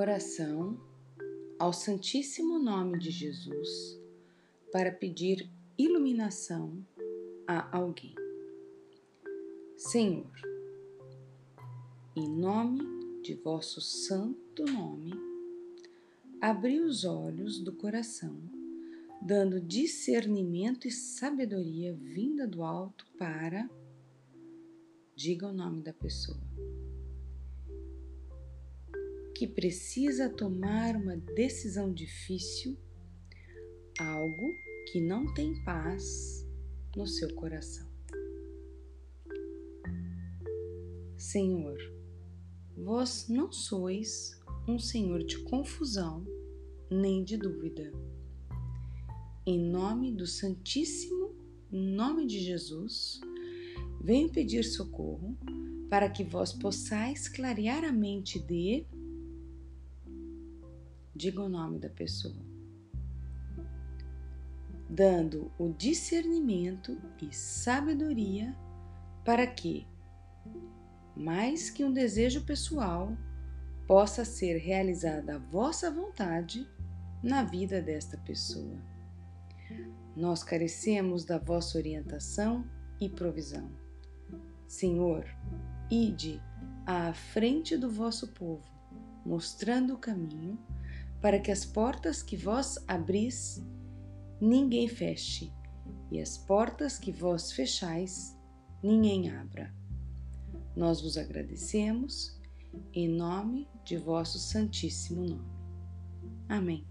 Oração ao Santíssimo Nome de Jesus para pedir iluminação a alguém. Senhor, em nome de vosso santo nome, abri os olhos do coração, dando discernimento e sabedoria vinda do alto para. Diga o nome da pessoa que precisa tomar uma decisão difícil, algo que não tem paz no seu coração. Senhor, vós não sois um Senhor de confusão nem de dúvida. Em nome do Santíssimo Nome de Jesus, venho pedir socorro para que vós possais clarear a mente de diga o nome da pessoa, dando o discernimento e sabedoria para que, mais que um desejo pessoal, possa ser realizada a vossa vontade na vida desta pessoa. Nós carecemos da vossa orientação e provisão. Senhor, ide à frente do vosso povo, mostrando o caminho para que as portas que vós abris, ninguém feche, e as portas que vós fechais, ninguém abra. Nós vos agradecemos em nome de vosso Santíssimo nome. Amém.